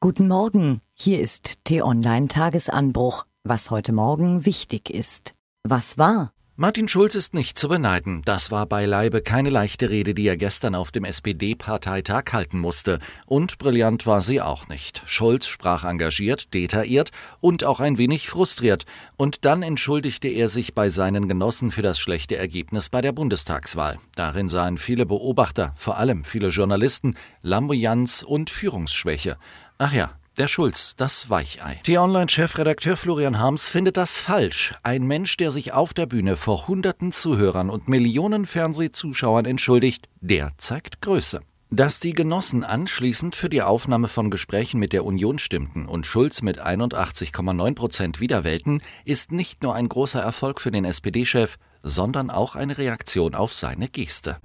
Guten Morgen, hier ist T-Online Tagesanbruch, was heute Morgen wichtig ist. Was war? Martin Schulz ist nicht zu beneiden. Das war beileibe keine leichte Rede, die er gestern auf dem SPD-Parteitag halten musste. Und brillant war sie auch nicht. Schulz sprach engagiert, detailliert und auch ein wenig frustriert. Und dann entschuldigte er sich bei seinen Genossen für das schlechte Ergebnis bei der Bundestagswahl. Darin sahen viele Beobachter, vor allem viele Journalisten, Lamboyanz und Führungsschwäche. Ach ja, der Schulz, das Weichei. T-Online-Chefredakteur Florian Harms findet das falsch. Ein Mensch, der sich auf der Bühne vor hunderten Zuhörern und Millionen Fernsehzuschauern entschuldigt, der zeigt Größe. Dass die Genossen anschließend für die Aufnahme von Gesprächen mit der Union stimmten und Schulz mit 81,9 Prozent wiederwählten, ist nicht nur ein großer Erfolg für den SPD-Chef, sondern auch eine Reaktion auf seine Geste.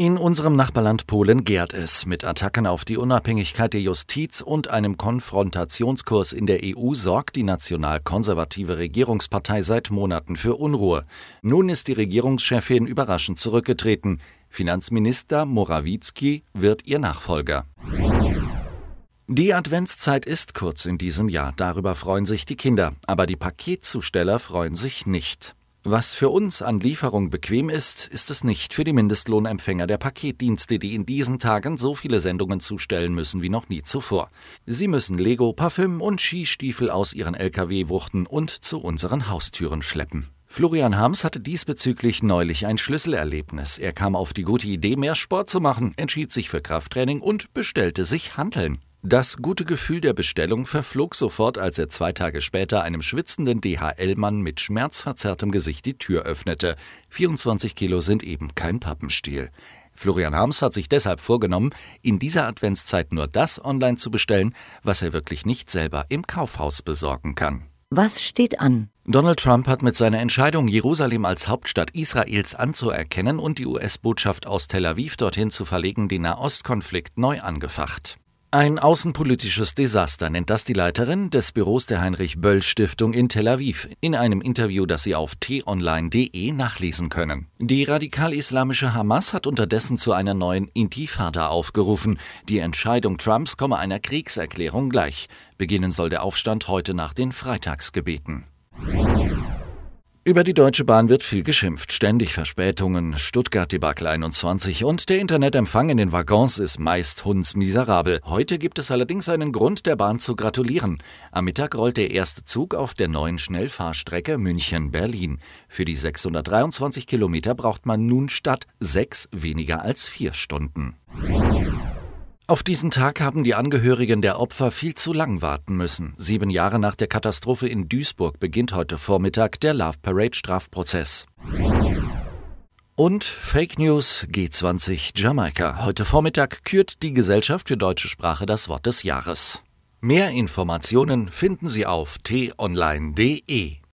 In unserem Nachbarland Polen gärt es. Mit Attacken auf die Unabhängigkeit der Justiz und einem Konfrontationskurs in der EU sorgt die national-konservative Regierungspartei seit Monaten für Unruhe. Nun ist die Regierungschefin überraschend zurückgetreten. Finanzminister Morawiecki wird ihr Nachfolger. Die Adventszeit ist kurz in diesem Jahr, darüber freuen sich die Kinder, aber die Paketzusteller freuen sich nicht. Was für uns an Lieferung bequem ist, ist es nicht für die Mindestlohnempfänger der Paketdienste, die in diesen Tagen so viele Sendungen zustellen müssen wie noch nie zuvor. Sie müssen Lego, Parfüm und Skistiefel aus ihren Lkw wuchten und zu unseren Haustüren schleppen. Florian Harms hatte diesbezüglich neulich ein Schlüsselerlebnis. Er kam auf die gute Idee, mehr Sport zu machen, entschied sich für Krafttraining und bestellte sich Hanteln. Das gute Gefühl der Bestellung verflog sofort, als er zwei Tage später einem schwitzenden DHL-Mann mit schmerzverzerrtem Gesicht die Tür öffnete. 24 Kilo sind eben kein Pappenstiel. Florian Harms hat sich deshalb vorgenommen, in dieser Adventszeit nur das online zu bestellen, was er wirklich nicht selber im Kaufhaus besorgen kann. Was steht an? Donald Trump hat mit seiner Entscheidung, Jerusalem als Hauptstadt Israels anzuerkennen und die US-Botschaft aus Tel Aviv dorthin zu verlegen, den Nahostkonflikt neu angefacht. Ein außenpolitisches Desaster nennt das die Leiterin des Büros der Heinrich Böll Stiftung in Tel Aviv in einem Interview, das Sie auf t-online.de nachlesen können. Die radikal-islamische Hamas hat unterdessen zu einer neuen Intifada aufgerufen. Die Entscheidung Trumps komme einer Kriegserklärung gleich. Beginnen soll der Aufstand heute nach den Freitagsgebeten. Über die Deutsche Bahn wird viel geschimpft. Ständig Verspätungen, Stuttgart-Debakel 21 und der Internetempfang in den Waggons ist meist hundsmiserabel. Heute gibt es allerdings einen Grund, der Bahn zu gratulieren. Am Mittag rollt der erste Zug auf der neuen Schnellfahrstrecke München-Berlin. Für die 623 Kilometer braucht man nun statt sechs weniger als vier Stunden. Auf diesen Tag haben die Angehörigen der Opfer viel zu lang warten müssen. Sieben Jahre nach der Katastrophe in Duisburg beginnt heute Vormittag der Love Parade Strafprozess. Und Fake News G20 Jamaika. Heute Vormittag kürt die Gesellschaft für deutsche Sprache das Wort des Jahres. Mehr Informationen finden Sie auf t-online.de.